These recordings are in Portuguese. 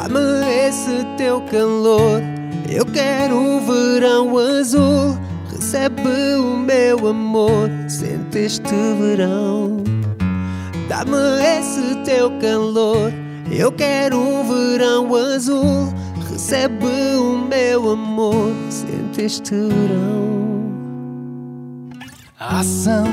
Dá-me esse teu calor. Eu quero o verão azul. Recebe o meu amor. Sente este verão. Dá-me esse teu calor. Eu quero um verão azul. Recebe o meu amor. Sente este verão. Ação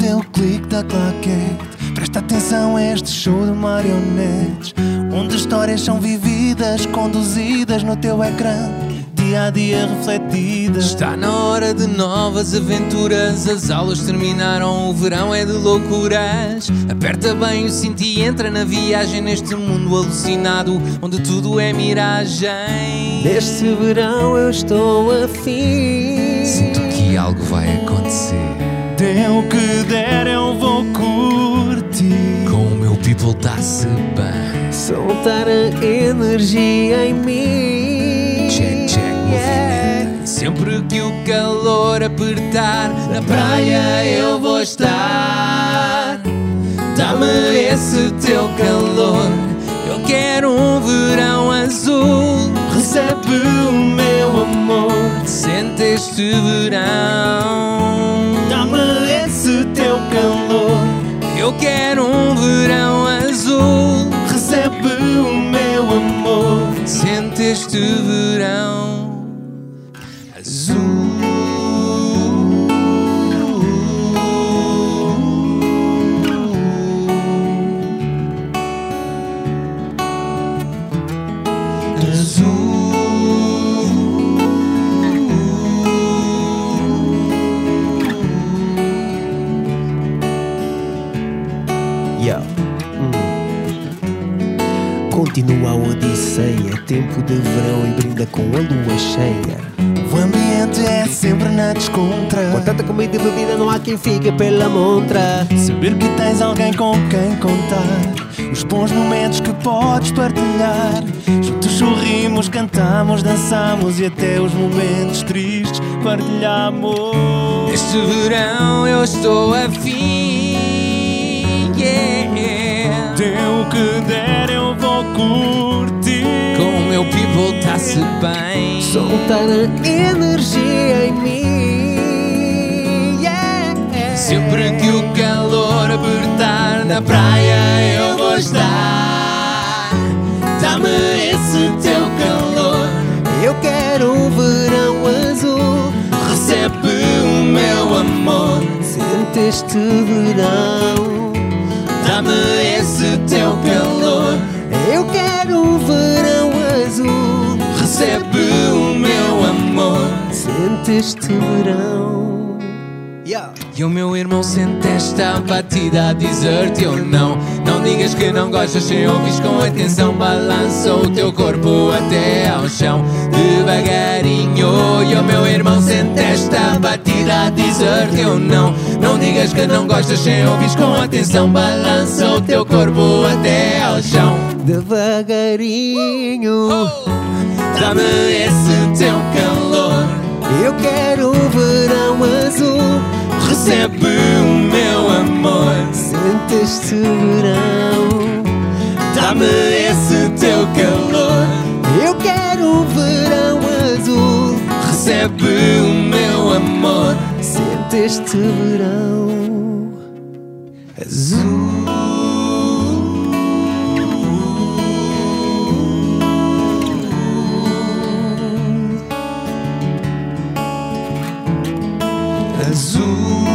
deu clique da claquete. Presta atenção a este show de marionetes. Onde histórias são vividas, conduzidas no teu ecrã. Dia a dia refletidas. Está na hora de novas aventuras. As aulas terminaram, o verão é de loucuras. Aperta bem o cinto e entra na viagem neste mundo alucinado, onde tudo é miragem. Neste verão eu estou afim. Sinto que algo vai acontecer. Dê o que der, eu vou curtir. Com o meu people tá-se bem. Soltar a energia em mim. Check, check, movimento. Sempre que o calor apertar, na praia eu vou estar. Dá-me esse teu calor. Eu quero um verão azul. Recebe o meu amor. Sente este verão. Azul. Hum. Continua a odisseia, tempo de verão e brinda com a lua cheia. O ambiente é sempre na descontra. Com tanta comida e bebida não há quem fique pela montra. Saber que tens alguém com quem contar. Os bons momentos que podes partilhar. Juntos sorrimos, cantamos, dançamos e até os momentos tristes partilhamos. Este verão eu estou afim. Yeah. Dê o que der, eu vou curtir. Com o meu people tá-se bem. Soltar a energia em mim. Yeah. Sempre que o calor apertar na praia eu vou estar. Dá-me esse teu calor. Eu quero um verão azul. Recebe o meu amor. Sente este verão. Dá-me esse teu calor. Eu quero um verão azul. Recebe. Sente este verão. Yeah. E o meu irmão sente esta batida a dizer-te eu não Não digas que não gostas sem ouvis com atenção Balança o teu corpo até ao chão Devagarinho E o meu irmão sente esta batida a dizer-te eu não Não digas que não gostas sem ouvis com atenção Balança o teu corpo até ao chão Devagarinho. Dá-me esse teu calor Eu quero um verão azul. Recebe o meu amor Sente este verão. Dá-me esse teu calor Eu quero um verão azul. Recebe o meu amor Sente este verão. Azul. azul.